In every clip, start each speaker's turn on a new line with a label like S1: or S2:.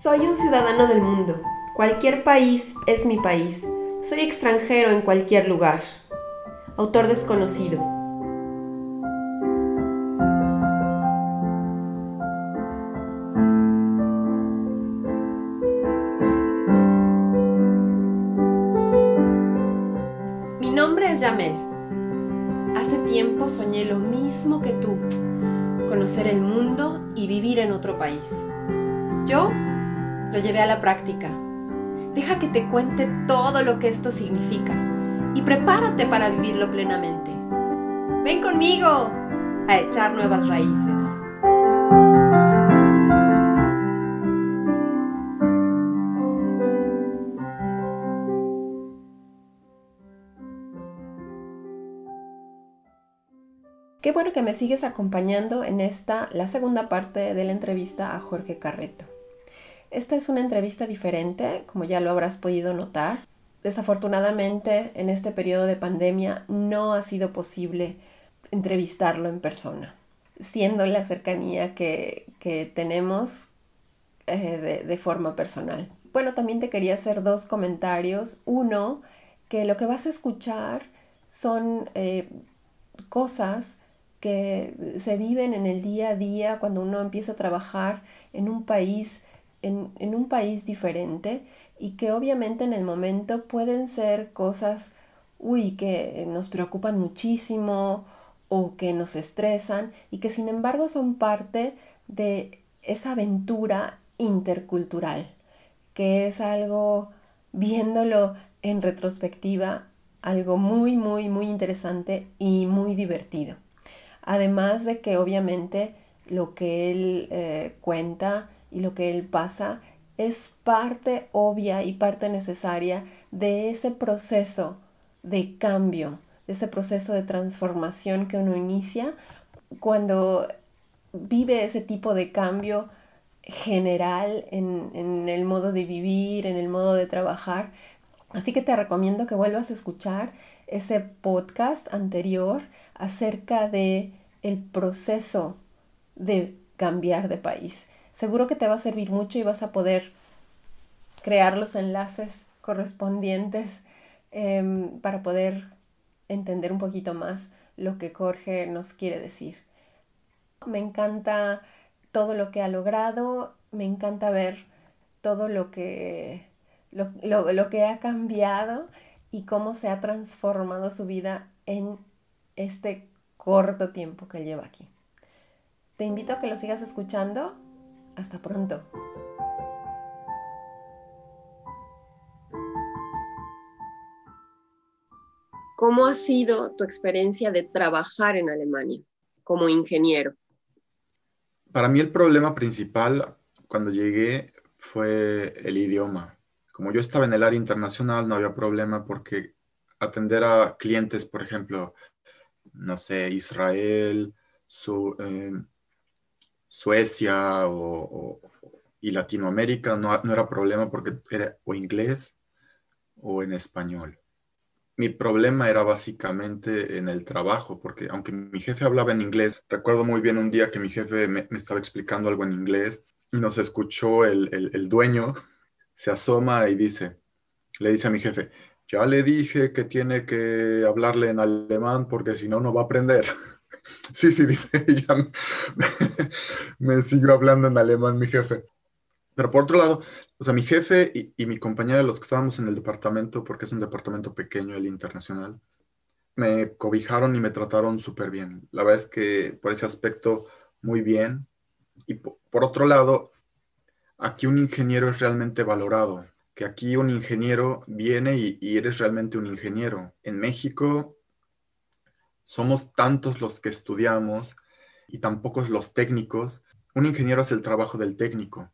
S1: Soy un ciudadano del mundo. Cualquier país es mi país. Soy extranjero en cualquier lugar. Autor desconocido. Práctica. Deja que te cuente todo lo que esto significa y prepárate para vivirlo plenamente. Ven conmigo a echar nuevas raíces. Qué bueno que me sigues acompañando en esta, la segunda parte de la entrevista a Jorge Carreto. Esta es una entrevista diferente, como ya lo habrás podido notar. Desafortunadamente, en este periodo de pandemia no ha sido posible entrevistarlo en persona, siendo la cercanía que, tenemos eh, de, forma personal. Bueno, también te quería hacer dos comentarios. Uno, que lo que vas a escuchar son eh, cosas que se viven en el día a día cuando uno empieza a trabajar en un país en, un país diferente y que obviamente en el momento pueden ser cosas, uy, que nos preocupan muchísimo o que nos estresan y que sin embargo son parte de esa aventura intercultural, que es algo, viéndolo en retrospectiva, algo muy, muy, muy interesante y muy divertido. Además de que obviamente lo que él eh, cuenta y lo que él pasa es parte obvia y parte necesaria de ese proceso de cambio, de ese proceso de transformación que uno inicia cuando vive ese tipo de cambio general en, el modo de vivir, en el modo de trabajar. Así que te recomiendo que vuelvas a escuchar ese podcast anterior acerca de el proceso de cambiar de país. Seguro que te va a servir mucho y vas a poder crear los enlaces correspondientes em, para poder entender un poquito más lo que Jorge nos quiere decir. Me encanta todo lo que ha logrado, me encanta ver todo lo que, lo que ha cambiado y cómo se ha transformado su vida en este corto tiempo que lleva aquí. Te invito a que lo sigas escuchando hasta pronto. ¿Cómo ha sido tu experiencia de trabajar en Alemania como ingeniero?
S2: Para mí el problema principal cuando llegué fue el idioma. Como yo estaba en el área internacional, no había problema porque atender a clientes, por ejemplo, no sé, Israel, su, eh, Suecia o, y Latinoamérica no, era problema porque era o inglés o en español. Mi problema era básicamente en el trabajo, porque aunque mi jefe hablaba en inglés, recuerdo muy bien un día que mi jefe me, estaba explicando algo en inglés y nos escuchó el, el dueño, se asoma y dice, le dice a mi jefe, ya le dije que tiene que hablarle en alemán porque si no, no va a aprender. Sí, sí, dice ella. Me, sigo hablando en alemán mi jefe. Pero por otro lado, o sea, mi jefe y, mi compañera, los que estábamos en el departamento, porque es un departamento pequeño, el internacional, me cobijaron y me trataron súper bien. La verdad es que por ese aspecto, muy bien. Y por otro lado, aquí un ingeniero es realmente valorado, que aquí un ingeniero viene y eres realmente un ingeniero. En México somos tantos los que estudiamos y tan pocos los técnicos. Un ingeniero es el trabajo del técnico.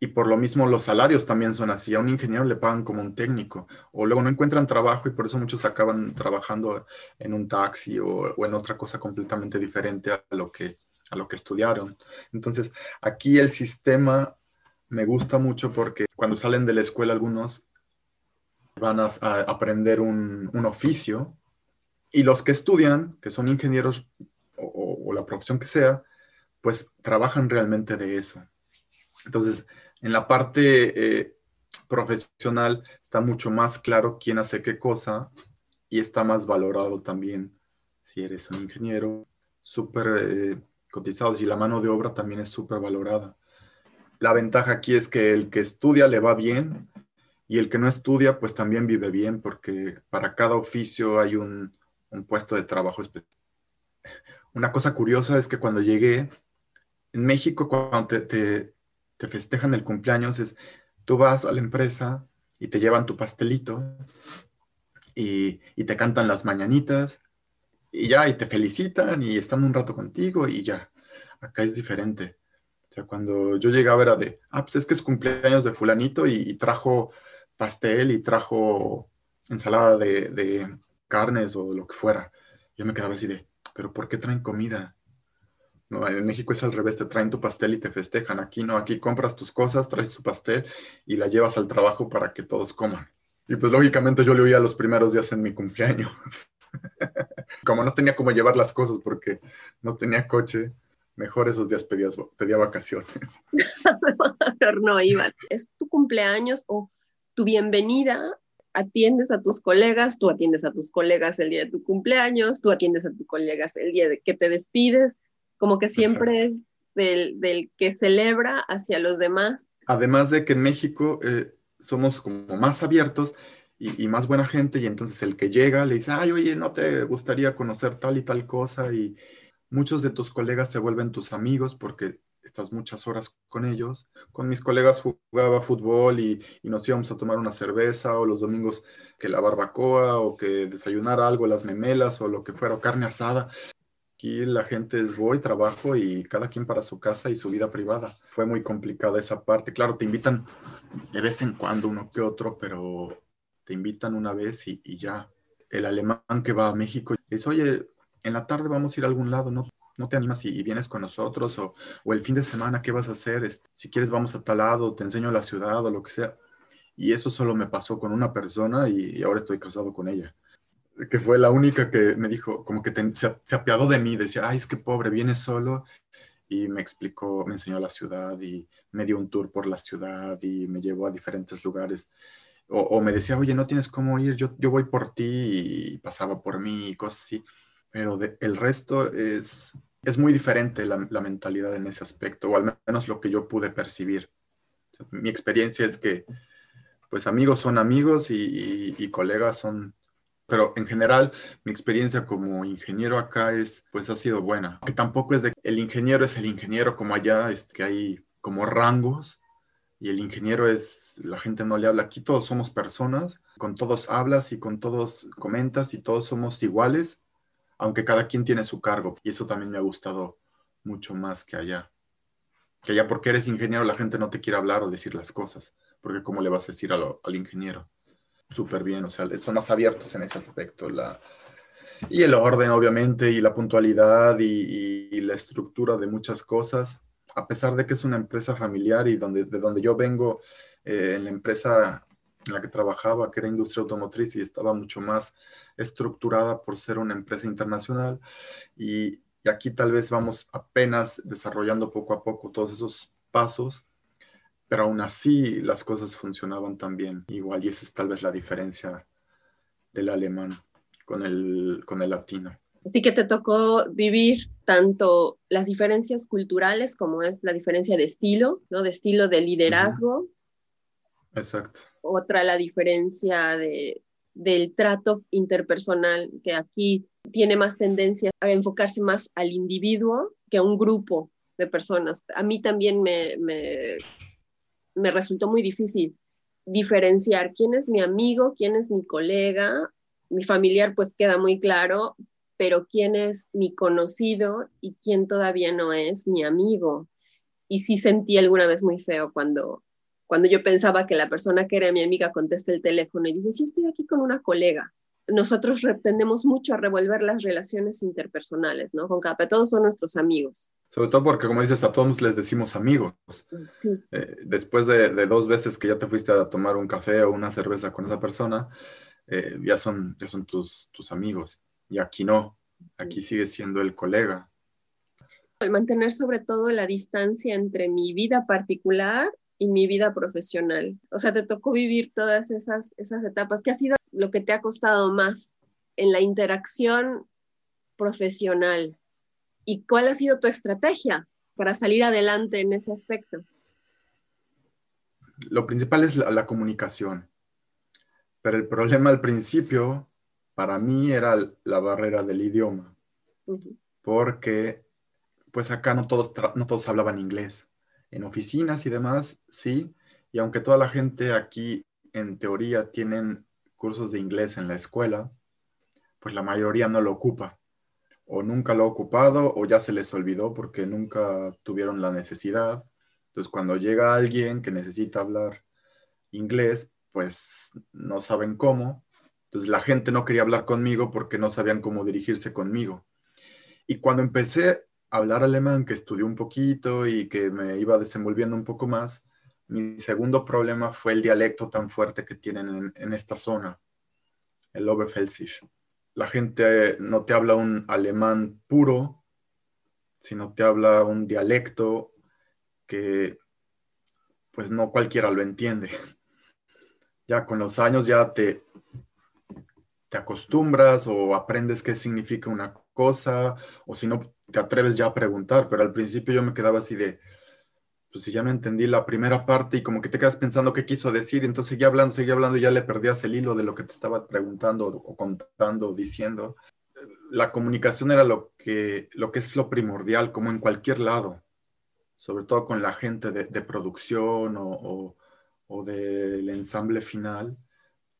S2: Y por lo mismo los salarios también son así. A un ingeniero le pagan como un técnico. O luego no encuentran trabajo y por eso muchos acaban trabajando en un taxi o, en otra cosa completamente diferente a lo, que, a lo que estudiaron. Entonces, aquí el sistema me gusta mucho porque cuando salen de la escuela algunos van a, aprender un, un oficio y los que estudian, que son ingenieros o, la profesión que sea, pues trabajan realmente de eso. Entonces, En la parte eh, profesional está mucho más claro quién hace qué cosa y está más valorado también si eres un ingeniero, súper eh, cotizado y la mano de obra también es súper valorada. La ventaja aquí es que el que estudia le va bien y el que no estudia pues también vive bien porque para cada oficio hay un, un puesto de trabajo especial. Una cosa curiosa es que cuando llegué, en México cuando te, te, te festejan el cumpleaños es, tú vas a la empresa y te llevan tu pastelito y, y, te cantan las mañanitas y ya, y te felicitan y están un rato contigo y ya. Acá es diferente. O sea, cuando yo llegaba era de, ah, pues es que es cumpleaños de fulanito y, trajo pastel y trajo ensalada de, carnes o lo que fuera. Yo me quedaba así de, pero ¿por qué traen comida? No, en México es al revés, te traen tu pastel y te festejan. Aquí no, aquí compras tus cosas, traes tu pastel y la llevas al trabajo para que todos coman. Y pues lógicamente yo le oía los primeros días en mi cumpleaños. como no tenía cómo llevar las cosas porque no tenía coche, mejor esos días pedía, pedía vacaciones.
S1: no, Iván, es tu cumpleaños o tu bienvenida, atiendes a tus colegas, tú atiendes a tus colegas el día de tu cumpleaños, tú atiendes a tus colegas el día de que te despides, como que siempre es del, del, que celebra hacia los demás.
S2: Además de que en México eh, somos como más abiertos y, más buena gente, y entonces el que llega le dice, ay, oye, ¿no te gustaría conocer tal y tal cosa? Y muchos de tus colegas se vuelven tus amigos porque estás muchas horas con ellos. Con mis colegas jugaba fútbol y, y, nos íbamos a tomar una cerveza o los domingos que la barbacoa o que desayunar algo, las memelas o lo que fuera, o carne asada. Aquí la gente es voy, trabajo y cada quien para su casa y su vida privada. Fue muy complicada esa parte. Claro, te invitan de vez en cuando uno que otro, pero te invitan una vez y, ya. El alemán que va a México dice, oye, en la tarde vamos a ir a algún lado, ¿no? ¿No te animas y, vienes con nosotros? O, o, el fin de semana, ¿qué vas a hacer? Este, si quieres, vamos a tal lado, te enseño la ciudad o lo que sea. Y eso solo me pasó con una persona y, ahora estoy casado con ella. Que fue la única que me dijo, como que se, se, apiadó de mí, decía, ay, es que pobre, vienes solo. Y me explicó, me enseñó la ciudad y me dio un tour por la ciudad y me llevó a diferentes lugares o, me decía, oye, no tienes cómo ir, yo, yo voy por ti y pasaba por mí y cosas así. Pero el resto es, es muy diferente la, la, mentalidad en ese aspecto, o al menos lo que yo pude percibir. mi experiencia es que, pues amigos son amigos y, y, colegas son, pero en general mi experiencia como ingeniero acá es, pues ha sido buena. Que tampoco es de, el ingeniero es el ingeniero como allá, es que hay como rangos y el ingeniero es, la gente no le habla, aquí todos somos personas, con todos hablas y con todos comentas y todos somos iguales, aunque cada quien tiene su cargo. Y eso también me ha gustado mucho más que allá. Que allá porque eres ingeniero la gente no te quiere hablar o decir las cosas, porque ¿cómo le vas a decir al ingeniero? Súper bien, o sea, son más abiertos en ese aspecto. La, y el orden, obviamente, y la puntualidad y, la estructura de muchas cosas a pesar de que es una empresa familiar y donde, de donde yo vengo, eh, en la empresa en la que trabajaba, que era industria automotriz y estaba mucho más estructurada por ser una empresa internacional. Y, aquí tal vez vamos apenas desarrollando poco a poco todos esos pasos, pero aún así las cosas funcionaban también igual y esa es tal vez la diferencia del alemán con el, con el latino.
S1: Así que te tocó vivir tanto las diferencias culturales como es la diferencia de estilo, ¿no? De estilo de liderazgo.
S2: Exacto.
S1: Otra, la diferencia de, del trato interpersonal, que aquí tiene más tendencia a enfocarse más al individuo que a un grupo de personas. A mí también me, me, me resultó muy difícil diferenciar quién es mi amigo, quién es mi colega, mi familiar pues queda muy claro, pero quién es mi conocido y quién todavía no es mi amigo. Y sí sentí alguna vez muy feo cuando, cuando yo pensaba que la persona que era mi amiga contesta el teléfono y dice, sí, estoy aquí con una colega. Nosotros tendemos mucho a revolver las relaciones interpersonales, ¿no? Con cada, todos son nuestros amigos.
S2: Sobre todo porque, como dices, a todos les decimos amigos. Sí. Eh, después de, de, dos veces que ya te fuiste a tomar un café o una cerveza con esa persona, eh, ya, son, ya son tus, tus amigos y aquí no, aquí sigue siendo el colega.
S1: Mantener sobre todo la distancia entre mi vida particular y mi vida profesional. O sea, te tocó vivir todas esas, esas etapas. ¿Qué ha sido lo que te ha costado más en la interacción profesional? ¿Y cuál ha sido tu estrategia para salir adelante en ese aspecto?
S2: Lo principal es la, comunicación. Pero el problema al principio, para mí, era la barrera del idioma. Porque, pues acá no todos, no todos hablaban inglés en oficinas y demás, sí, y aunque toda la gente aquí en teoría tienen cursos de inglés en la escuela, pues la mayoría no lo ocupa, o nunca lo ha ocupado, o ya se les olvidó porque nunca tuvieron la necesidad. Entonces, cuando llega alguien que necesita hablar inglés, pues no saben cómo. Entonces, la gente no quería hablar conmigo porque no sabían cómo dirigirse conmigo. Y cuando empecé hablar alemán, que estudié un poquito y que me iba desenvolviendo un poco más, mi segundo problema fue el dialecto tan fuerte que tienen en, esta zona, el Oberpfälzisch. La gente no te habla un alemán puro, sino te habla un dialecto que pues no cualquiera lo entiende. Ya con los años ya te, te acostumbras o aprendes qué significa una cosa, o si no, te atreves ya a preguntar, pero al principio yo me quedaba así de, pues si ya no entendí la primera parte y como que te quedas pensando qué quiso decir, entonces seguía hablando, seguía hablando y ya le perdías el hilo de lo que te estaba preguntando o contando o diciendo. La comunicación era lo que, lo que es lo primordial, como en cualquier lado, sobre todo con la gente de, producción o, o, o del ensamble final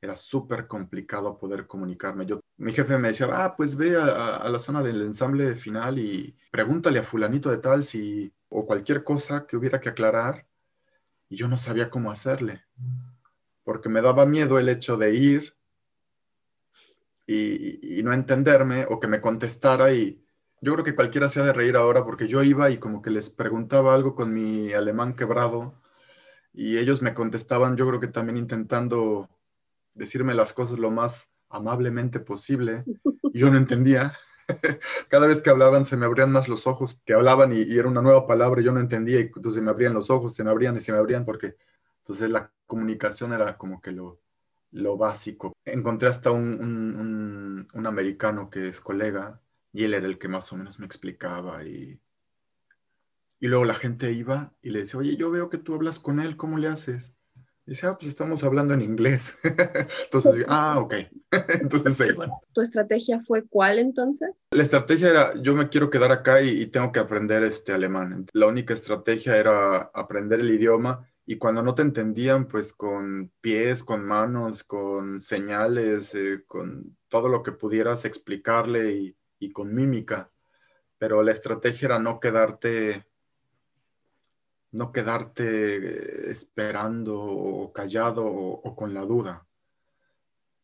S2: era súper complicado poder comunicarme. Yo, mi jefe me decía, ah, pues ve a, la zona del ensamble final y pregúntale a fulanito de tal si, o cualquier cosa que hubiera que aclarar. Y yo no sabía cómo hacerle, porque me daba miedo el hecho de ir y, y no entenderme o que me contestara y yo creo que cualquiera se ha de reír ahora porque yo iba y como que les preguntaba algo con mi alemán quebrado y ellos me contestaban, yo creo que también intentando decirme las cosas lo más amablemente posible. Yo no entendía. Cada vez que hablaban se me abrían más los ojos, que hablaban y, era una nueva palabra yo no entendía y entonces me abrían los ojos, se me abrían y se me abrían porque entonces la comunicación era como que lo, lo básico. Encontré hasta un, un, un, americano que es colega y él era el que más o menos me explicaba y, y luego la gente iba y le decía, oye, yo veo que tú hablas con él, ¿cómo le haces? Dice, ah, pues estamos hablando en inglés. entonces, ah, ok. entonces, sí.
S1: ¿Tu estrategia fue cuál entonces?
S2: La estrategia era, yo me quiero quedar acá y, tengo que aprender este alemán. La única estrategia era aprender el idioma y cuando no te entendían, pues con pies, con manos, con señales, eh, con todo lo que pudieras explicarle y, y con mímica. Pero la estrategia era no quedarte no quedarte esperando o callado o, con la duda.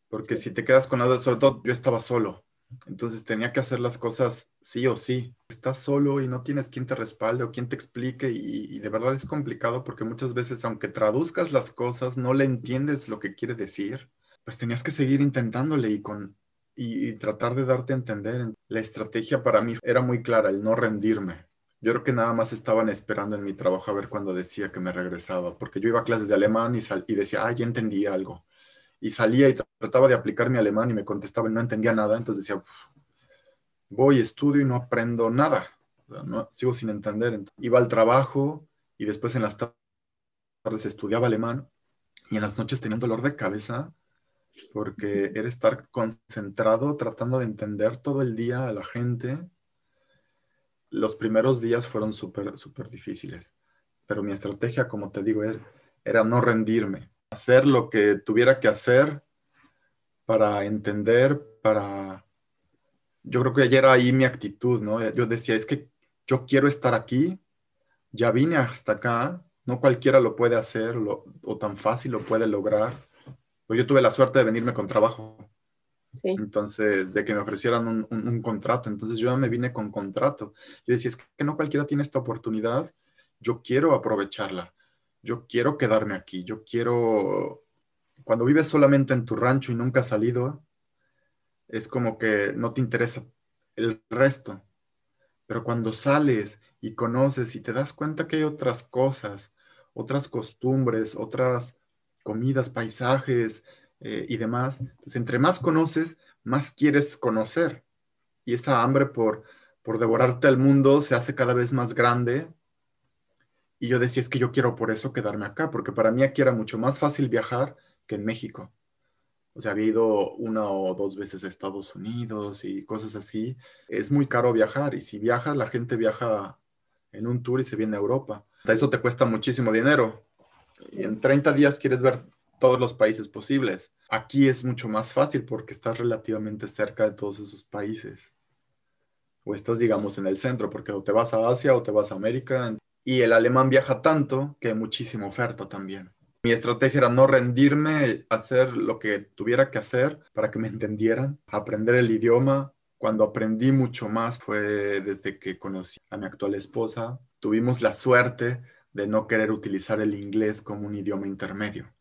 S2: Porque si te quedas con la duda, sobre todo yo estaba solo, entonces tenía que hacer las cosas sí o sí. Estás solo y no tienes quien te respalde o quien te explique y, de verdad es complicado porque muchas veces aunque traduzcas las cosas no le entiendes lo que quiere decir, pues tenías que seguir intentándole y con y tratar de darte a entender. La estrategia para mí era muy clara, el no rendirme. Yo creo que nada más estaban esperando en mi trabajo a ver cuando decía que me regresaba, porque yo iba a clases de alemán y, y decía, ah, ya entendí algo. Y salía y trataba de aplicar mi alemán y me contestaba y no entendía nada, entonces decía, voy, estudio y no aprendo nada, no, sigo sin entender. iba al trabajo y después en las tardes estudiaba alemán y en las noches tenía un dolor de cabeza porque era estar concentrado tratando de entender todo el día a la gente los primeros días fueron súper, súper difíciles, pero mi estrategia, como te digo, era, no rendirme, hacer lo que tuviera que hacer para entender, para... Yo creo que ayer ahí mi actitud, ¿no? Yo decía, es que yo quiero estar aquí, ya vine hasta acá, no cualquiera lo puede hacer o tan fácil lo puede lograr. Pero yo tuve la suerte de venirme con trabajo. Entonces, de que me ofrecieran un, contrato. Entonces yo me vine con contrato. Yo decía, es que no cualquiera tiene esta oportunidad. Yo quiero aprovecharla. Yo quiero quedarme aquí. Yo quiero... Cuando vives solamente en tu rancho y nunca has salido, es como que no te interesa el resto. Pero cuando sales y conoces y te das cuenta que hay otras cosas, otras costumbres, otras comidas, paisajes eh, y demás. Entonces, entre más conoces, más quieres conocer. Y esa hambre por, por devorarte al mundo se hace cada vez más grande. Y yo decía, es que yo quiero por eso quedarme acá, porque para mí aquí era mucho más fácil viajar que en México. O sea, había ido una o dos veces a Estados Unidos y cosas así. Es muy caro viajar y si viajas, la gente viaja en un tour y se viene a Europa. Eso te cuesta muchísimo dinero. En 30 días quieres ver todos los países posibles. Aquí es mucho más fácil porque estás relativamente cerca de todos esos países. O estás, digamos, en el centro, porque o te vas a Asia o te vas a América. Y el alemán viaja tanto que hay muchísima oferta también. Mi estrategia era no rendirme, hacer lo que tuviera que hacer para que me entendieran, aprender el idioma. Cuando aprendí mucho más fue desde que conocí a mi actual esposa. Tuvimos la suerte de no querer utilizar el inglés como un idioma intermedio,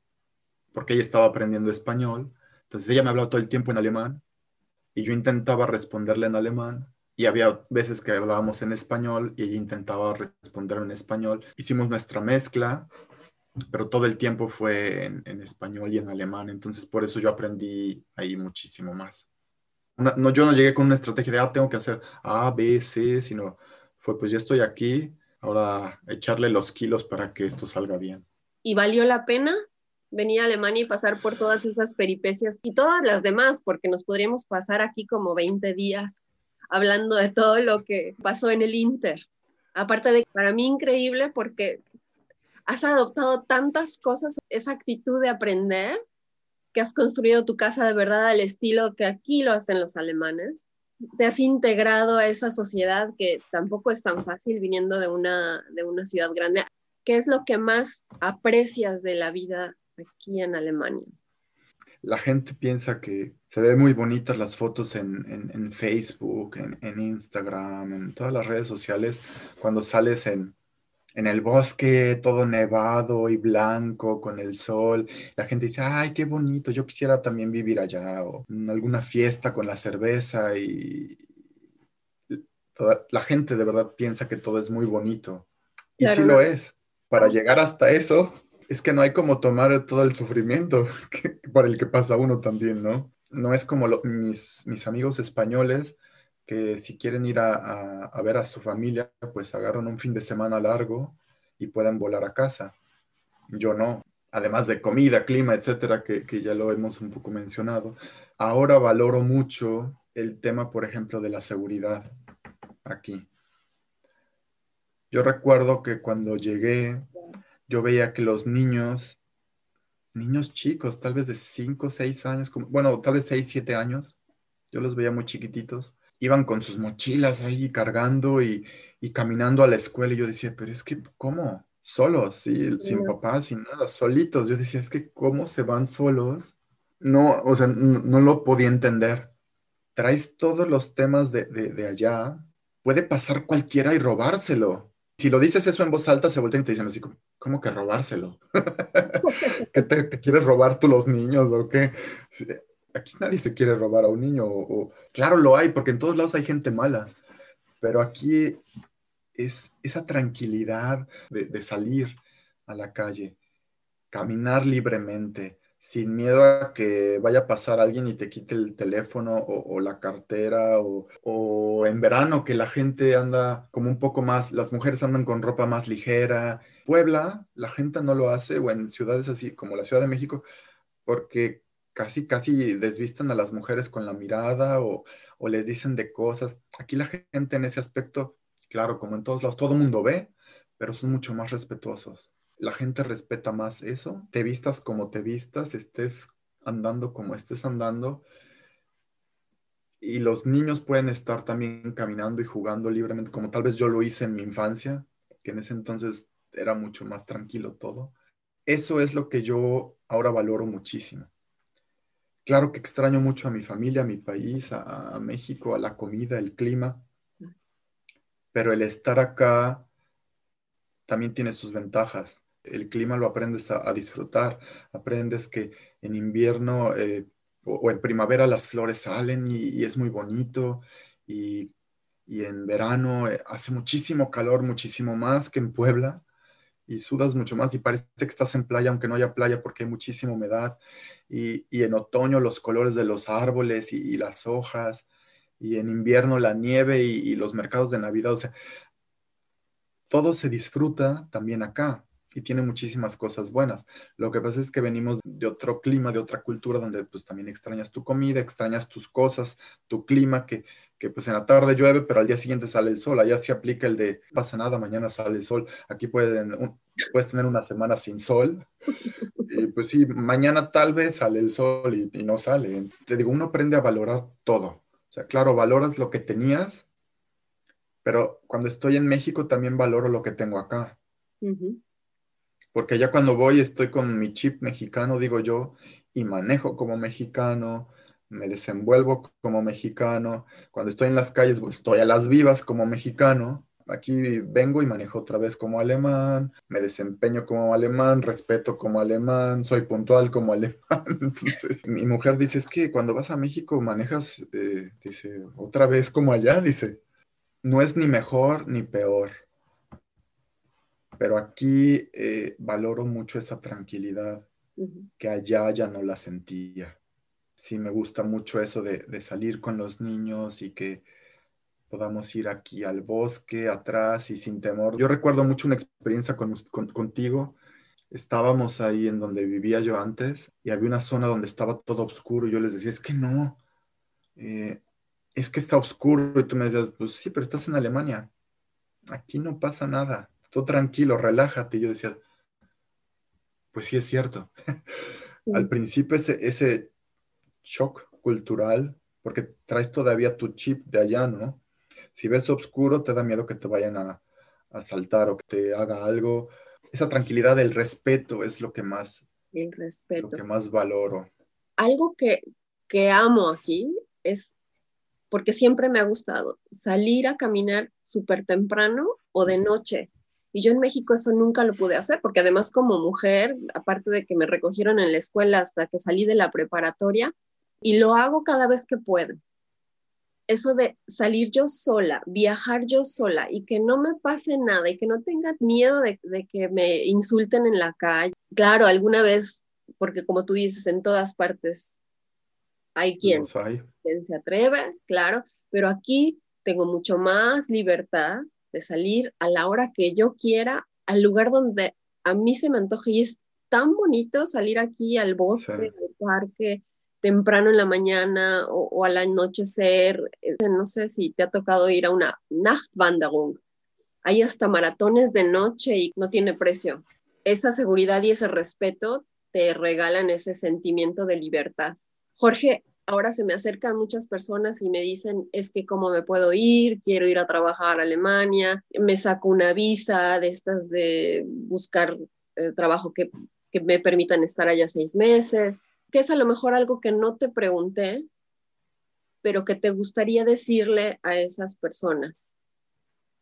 S2: porque ella estaba aprendiendo español, entonces ella me hablaba todo el tiempo en alemán y yo intentaba responderle en alemán y había veces que hablábamos en español y ella intentaba responder en español. Hicimos nuestra mezcla pero todo el tiempo fue en, español y en alemán, entonces por eso yo aprendí ahí muchísimo más. no, yo no llegué con una estrategia de, ah, tengo que hacer A, B, C, sino fue, pues ya estoy aquí, ahora echarle los kilos para que esto salga bien.
S1: ¿Y valió la pena venir a Alemania y pasar por todas esas peripecias y todas las demás? Porque nos podríamos pasar aquí como 20 días hablando de todo lo que pasó en el Inter. Aparte de, para mí increíble porque has adoptado tantas cosas, esa actitud de aprender, que has construido tu casa de verdad al estilo que aquí lo hacen los alemanes. Te has integrado a esa sociedad que tampoco es tan fácil viniendo de una, de una ciudad grande. ¿Qué es lo que más aprecias de la vida aquí en Alemania?
S2: La gente piensa que se ve muy bonitas las fotos en, en, Facebook, en, en Instagram, en todas las redes sociales, cuando sales en, en el bosque, todo nevado y blanco con el sol. La gente dice, ay, qué bonito, yo quisiera también vivir allá, o en alguna fiesta con la cerveza y la gente de verdad piensa que todo es muy bonito. Y sí lo es. Para llegar hasta eso, es que no hay como tomar todo el sufrimiento por el que pasa uno también, ¿no? No es como mis, mis amigos españoles que si quieren ir a, ver a su familia, pues agarran un fin de semana largo y pueden volar a casa. Yo no. Además de comida, clima, etcétera, que, que ya lo hemos un poco mencionado. Ahora valoro mucho el tema, por ejemplo, de la seguridad aquí. Yo recuerdo que cuando llegué, yo veía que los niños, niños chicos, tal vez de 5, 6 años, bueno, tal vez 6, 7 años, yo los veía muy chiquititos, iban con sus mochilas ahí cargando y, caminando a la escuela y yo decía, pero es que, ¿cómo? Solos, sí, sin papás, sin nada, solitos. Yo decía, es que, ¿cómo se van solos? No, o sea, no, lo podía entender. Traes todos los temas de, allá, puede pasar cualquiera y robárselo. Si lo dices eso en voz alta, se vuelven y te dicen así, ¿cómo que robárselo? ¿Qué te, te, quieres robar tú los niños o qué? aquí nadie se quiere robar a un niño. O, claro, lo hay, porque en todos lados hay gente mala, pero aquí es esa tranquilidad de, salir a la calle, caminar libremente, sin miedo a que vaya a pasar alguien y te quite el teléfono o, la cartera, o, o, en verano que la gente anda como un poco más, las mujeres andan con ropa más ligera. Puebla, la gente no lo hace, o en ciudades así como la Ciudad de México, porque casi, casi desvistan a las mujeres con la mirada o, les dicen de cosas. Aquí la gente en ese aspecto, claro, como en todos lados, todo el mundo ve, pero son mucho más respetuosos. La gente respeta más eso, te vistas como te vistas, estés andando como estés andando. Y los niños pueden estar también caminando y jugando libremente, como tal vez yo lo hice en mi infancia, que en ese entonces era mucho más tranquilo todo. Eso es lo que yo ahora valoro muchísimo. Claro que extraño mucho a mi familia, a mi país, a, México, a la comida, el clima, pero el estar acá también tiene sus ventajas. El clima lo aprendes a, disfrutar, aprendes que en invierno eh, o, en primavera las flores salen y, es muy bonito. Y, en verano eh, hace muchísimo calor, muchísimo más que en Puebla y sudas mucho más y parece que estás en playa aunque no haya playa porque hay muchísima humedad. Y, en otoño los colores de los árboles y, las hojas y en invierno la nieve y, y, los mercados de Navidad, o sea, todo se disfruta también acá y tiene muchísimas cosas buenas. Lo que pasa es que venimos de otro clima, de otra cultura donde pues también extrañas tu comida, extrañas tus cosas, tu clima, que, que pues en la tarde llueve, pero al día siguiente sale el sol. Allá se aplica el de pasa nada, mañana sale el sol. Aquí pueden, puedes tener una semana sin sol. Y pues sí, mañana tal vez sale el sol y, y no sale. Te digo, uno aprende a valorar todo. O sea, claro, valoras lo que tenías, pero cuando estoy en México también valoro lo que tengo acá. Porque ya cuando voy estoy con mi chip mexicano, digo yo, y manejo como mexicano, me desenvuelvo como mexicano. Cuando estoy en las calles, pues, estoy a las vivas como mexicano. Aquí vengo y manejo otra vez como alemán, me desempeño como alemán, respeto como alemán, soy puntual como alemán. Entonces, mi mujer dice, es que cuando vas a México manejas, eh, dice, otra vez como allá, dice, no es ni mejor ni peor pero aquí eh, valoro mucho esa tranquilidad que allá ya no la sentía. Sí, me gusta mucho eso de, salir con los niños y que podamos ir aquí al bosque, atrás y sin temor. Yo recuerdo mucho una experiencia contigo. Estábamos ahí en donde vivía yo antes y había una zona donde estaba todo oscuro. Y yo les decía, es que no, eh, es que está oscuro. Y tú me decías, pues sí, pero estás en Alemania. Aquí no pasa nada todo tranquilo, relájate. Y yo decía, pues sí es cierto. Al principio ese, ese shock cultural, porque traes todavía tu chip de allá, ¿no? Si ves oscuro, te da miedo que te vayan a, asaltar o que te haga algo. Esa tranquilidad, el respeto es lo que más,
S1: el respeto.
S2: Lo que más valoro.
S1: Algo que, que amo aquí es porque siempre me ha gustado salir a caminar súper temprano o de noche. Y yo en México eso nunca lo pude hacer, porque además como mujer, aparte de que me recogieron en la escuela hasta que salí de la preparatoria, y lo hago cada vez que puedo. Eso de salir yo sola, viajar yo sola y que no me pase nada y que no tenga miedo de, que me insulten en la calle. Claro, alguna vez, porque como tú dices, en todas partes hay quien, quien se atreve, claro, pero aquí tengo mucho más libertad de salir a la hora que yo quiera, al lugar donde a mí se me antoje y es tan bonito salir aquí al bosque, al parque, temprano en la mañana o, al anochecer. Eh, no sé si te ha tocado ir a una Nachtwanderung. Hay hasta maratones de noche y no tiene precio. Esa seguridad y ese respeto te regalan ese sentimiento de libertad. Jorge, ahora se me acercan muchas personas y me dicen, es que cómo me puedo ir, quiero ir a trabajar a Alemania, me saco una visa de estas de buscar eh, trabajo que, que me permitan estar allá seis meses, que es a lo mejor algo que no te pregunté, pero que te gustaría decirle a esas personas.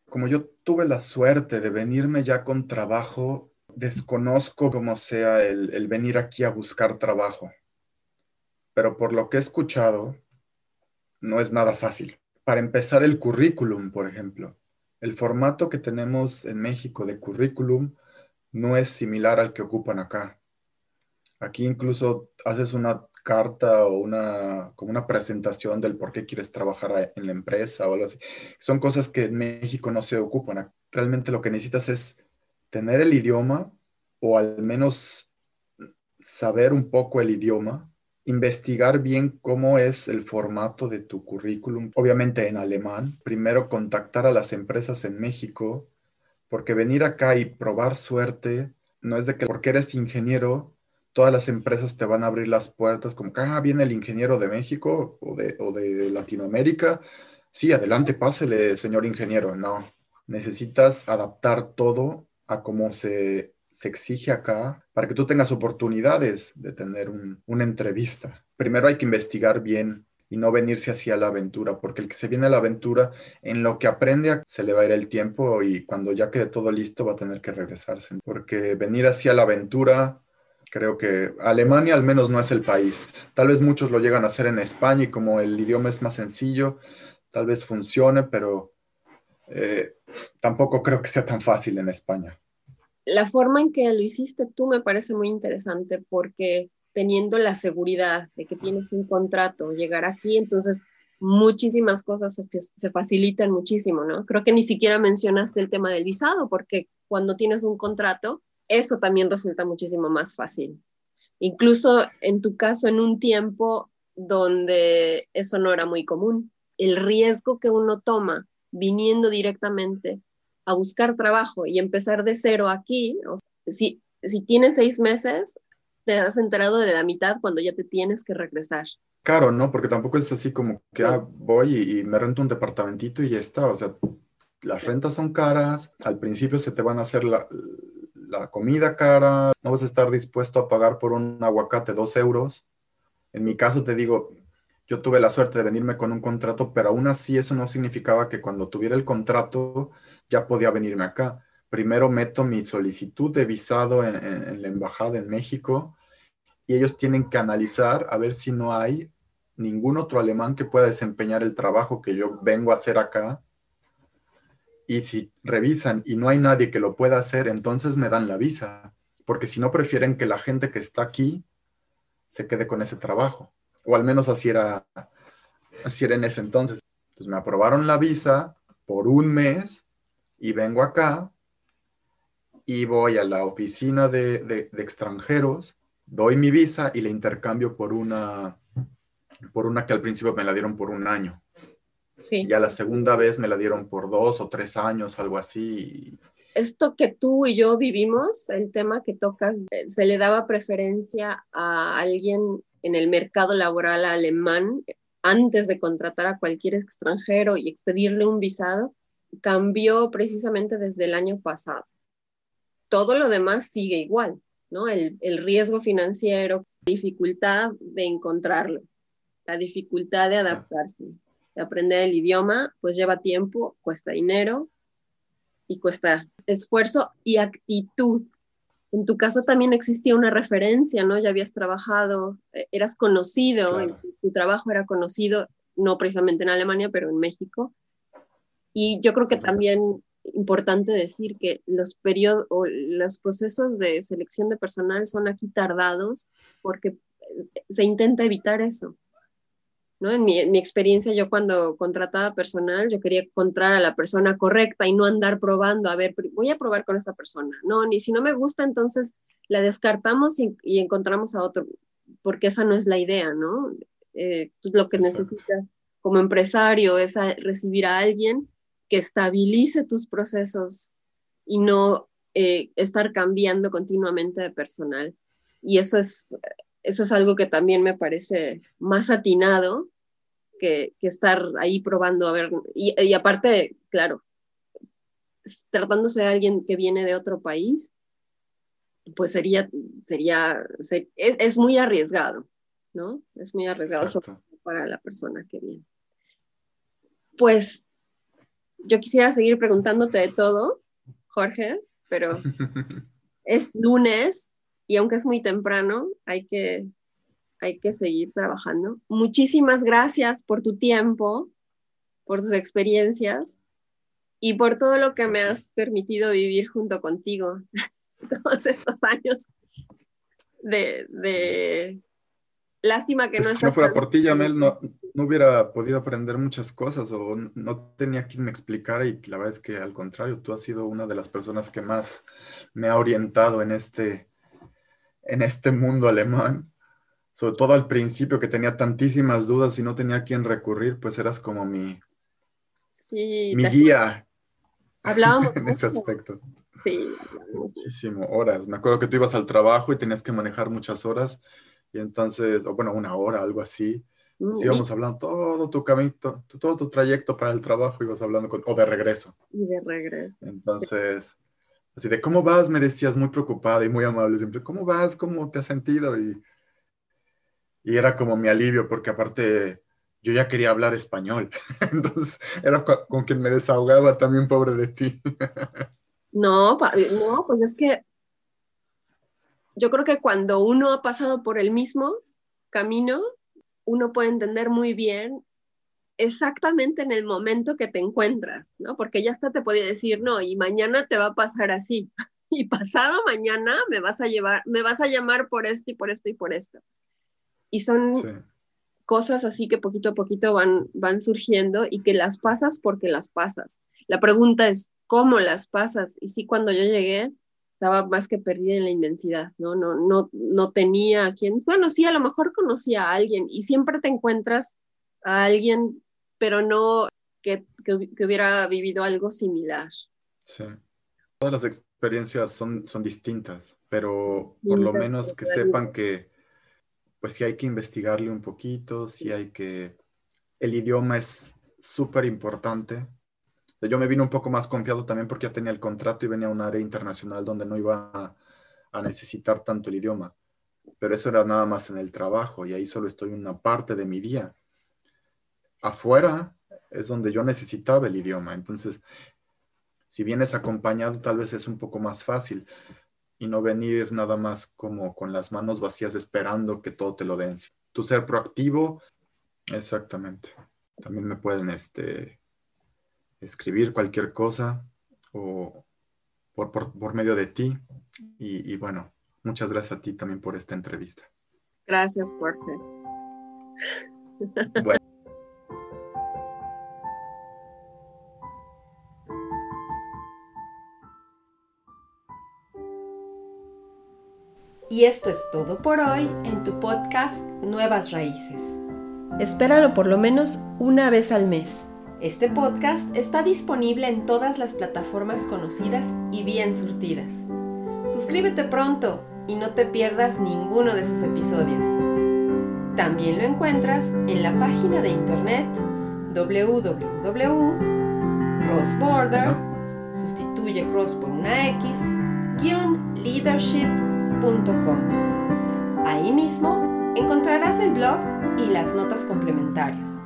S2: Como yo tuve la suerte de venirme ya con trabajo, desconozco cómo sea el, el venir aquí a buscar trabajo pero por lo que he escuchado, no es nada fácil. Para empezar, el currículum, por ejemplo. El formato que tenemos en México de currículum no es similar al que ocupan acá. Aquí incluso haces una carta o una, como una presentación del por qué quieres trabajar en la empresa o algo así. Son cosas que en México no se ocupan. Realmente lo que necesitas es tener el idioma o al menos saber un poco el idioma investigar bien cómo es el formato de tu currículum, obviamente en alemán. Primero contactar a las empresas en México, porque venir acá y probar suerte no es de que porque eres ingeniero, todas las empresas te van a abrir las puertas como que, ah, viene el ingeniero de México o de, o de Latinoamérica. Sí, adelante, pásele, señor ingeniero. No, necesitas adaptar todo a cómo se se exige acá para que tú tengas oportunidades de tener una entrevista. Primero hay que investigar bien y no venirse hacia la aventura, porque el que se viene a la aventura, en lo que aprende, se le va a ir el tiempo y cuando ya quede todo listo va a tener que regresarse. Porque venir hacia la aventura, creo que Alemania al menos no es el país. Tal vez muchos lo llegan a hacer en España y como el idioma es más sencillo, tal vez funcione, pero eh, tampoco creo que sea tan fácil en España.
S1: La forma en que lo hiciste tú me parece muy interesante porque teniendo la seguridad de que tienes un contrato, llegar aquí, entonces muchísimas cosas se, facilitan muchísimo, ¿no? Creo que ni siquiera mencionaste el tema del visado, porque cuando tienes un contrato, eso también resulta muchísimo más fácil. Incluso en tu caso, en un tiempo donde eso no era muy común, el riesgo que uno toma viniendo directamente a buscar trabajo y empezar de cero aquí, si, si tienes seis meses, te has enterado de la mitad cuando ya te tienes que regresar.
S2: Claro, ¿no? Porque tampoco es así como que ah, voy y, me rento un departamentito y ya está. O sea, las rentas son caras, al principio se te van a hacer la, la comida cara, no vas a estar dispuesto a pagar por un aguacate dos euros. En mi caso te digo, yo tuve la suerte de venirme con un contrato, pero aún así eso no significaba que cuando tuviera el contrato ya podía venirme acá. Primero meto mi solicitud de visado en, la embajada en México y ellos tienen que analizar a ver si no hay ningún otro alemán que pueda desempeñar el trabajo que yo vengo a hacer acá. Y si revisan y no hay nadie que lo pueda hacer, entonces me dan la visa, porque si no prefieren que la gente que está aquí se quede con ese trabajo, o al menos así era, así era en ese entonces. Entonces me aprobaron la visa por un mes y vengo acá y voy a la oficina de, extranjeros, doy mi visa y la intercambio por una, por una que al principio me la dieron por un año. Sí. Y a la segunda vez me la dieron por dos o tres años, algo así.
S1: Esto que tú y yo vivimos, el tema que tocas, eh, se le daba preferencia a alguien en el mercado laboral alemán antes de contratar a cualquier extranjero y expedirle un visado cambió precisamente desde el año pasado. Todo lo demás sigue igual, ¿no? El, riesgo financiero, dificultad de encontrarlo, la dificultad de adaptarse, de aprender el idioma, pues lleva tiempo, cuesta dinero y cuesta esfuerzo y actitud. En tu caso también existía una referencia, ¿no? Ya habías trabajado, eh, eras conocido, tu trabajo era conocido, no precisamente en Alemania, pero en México. Y yo creo que también importante decir que los periodos o los procesos de selección de personal son aquí tardados porque se intenta evitar eso. ¿no? En, mi, experiencia, yo cuando contrataba personal, yo quería encontrar a la persona correcta y no andar probando, a ver, voy a probar con esta persona. No, ni si no me gusta, entonces la descartamos y, encontramos a otro, porque esa no es la idea, ¿no? Eh, lo que necesitas como empresario es recibir a alguien que estabilice tus procesos y no eh, estar cambiando continuamente de personal. Y eso es, eso es algo que también me parece más atinado que, estar ahí probando a ver. Y, aparte, claro, tratándose de alguien que viene de otro país, pues sería, sería, es, muy arriesgado, ¿no? Es muy arriesgado para la persona que viene. Pues yo quisiera seguir preguntándote de todo, Jorge, pero es lunes y aunque es muy temprano, hay que, hay que seguir trabajando. Muchísimas gracias por tu tiempo, por tus experiencias y por todo lo que me has permitido vivir junto contigo todos estos años de, lástima que no
S2: estás. Si no fuera por ti, Yamel, no, no hubiera podido aprender muchas cosas o no tenía quien me explicara y la verdad es que al contrario, tú has sido una de las personas que más me ha orientado en este, en este mundo alemán. Sobre todo al principio que tenía tantísimas dudas y no tenía a quién recurrir, pues eras como mi,
S1: sí,
S2: mi guía.
S1: Hablábamos
S2: en ese aspecto.
S1: Sí,
S2: muchísimo, horas. Me acuerdo que tú ibas al trabajo y tenías que manejar muchas horas y entonces, o bueno, una hora, algo así Sí, íbamos hablando todo tu camino, todo tu trayecto para el trabajo, ibas hablando con, o de regreso.
S1: Y de regreso.
S2: Entonces, así de, ¿cómo vas? Me decías muy preocupada y muy amable siempre, ¿cómo vas? ¿Cómo te has sentido? Y, y era como mi alivio, porque aparte yo ya quería hablar español. Entonces, era con, quien me desahogaba también, pobre de ti.
S1: no, no, pues es que yo creo que cuando uno ha pasado por el mismo camino, uno puede entender muy bien exactamente en el momento que te encuentras, ¿no? Porque ya hasta te podía decir, no, y mañana te va a pasar así. y pasado mañana me vas a llevar, me vas a llamar por esto y por esto y por esto. Y son cosas así que poquito a poquito van, van surgiendo y que las pasas porque las pasas. La pregunta es, ¿cómo las pasas? Y sí, cuando yo llegué, estaba más que perdida en la inmensidad, ¿no? No, no, no tenía a quien, bueno, sí, a lo mejor conocía a alguien y siempre te encuentras a alguien, pero no que, que, hubiera vivido algo similar.
S2: Sí. Todas las experiencias son, son distintas, pero por lo menos que sepan que, pues sí hay que investigarle un poquito, sí hay que... El idioma es súper importante yo me vine un poco más confiado también porque ya tenía el contrato y venía a un área internacional donde no iba a, necesitar tanto el idioma. Pero eso era nada más en el trabajo y ahí solo estoy una parte de mi día. Afuera es donde yo necesitaba el idioma. Entonces, si vienes acompañado, tal vez es un poco más fácil y no venir nada más como con las manos vacías esperando que todo te lo den. Tu ser proactivo, exactamente. También me pueden este, escribir cualquier cosa o por, medio de ti. Y, bueno, muchas gracias a ti también por esta entrevista.
S1: Gracias, Jorge. Y esto es todo por hoy en tu podcast Nuevas Raíces. Espéralo por lo menos una vez al mes este podcast está disponible en todas las plataformas conocidas y bien surtidas. Suscríbete pronto y no te pierdas ninguno de sus episodios. También lo encuentras en la página de internet www.crossborder, sustituye cross por una X, leadership.com. Ahí mismo encontrarás el blog y las notas complementarias.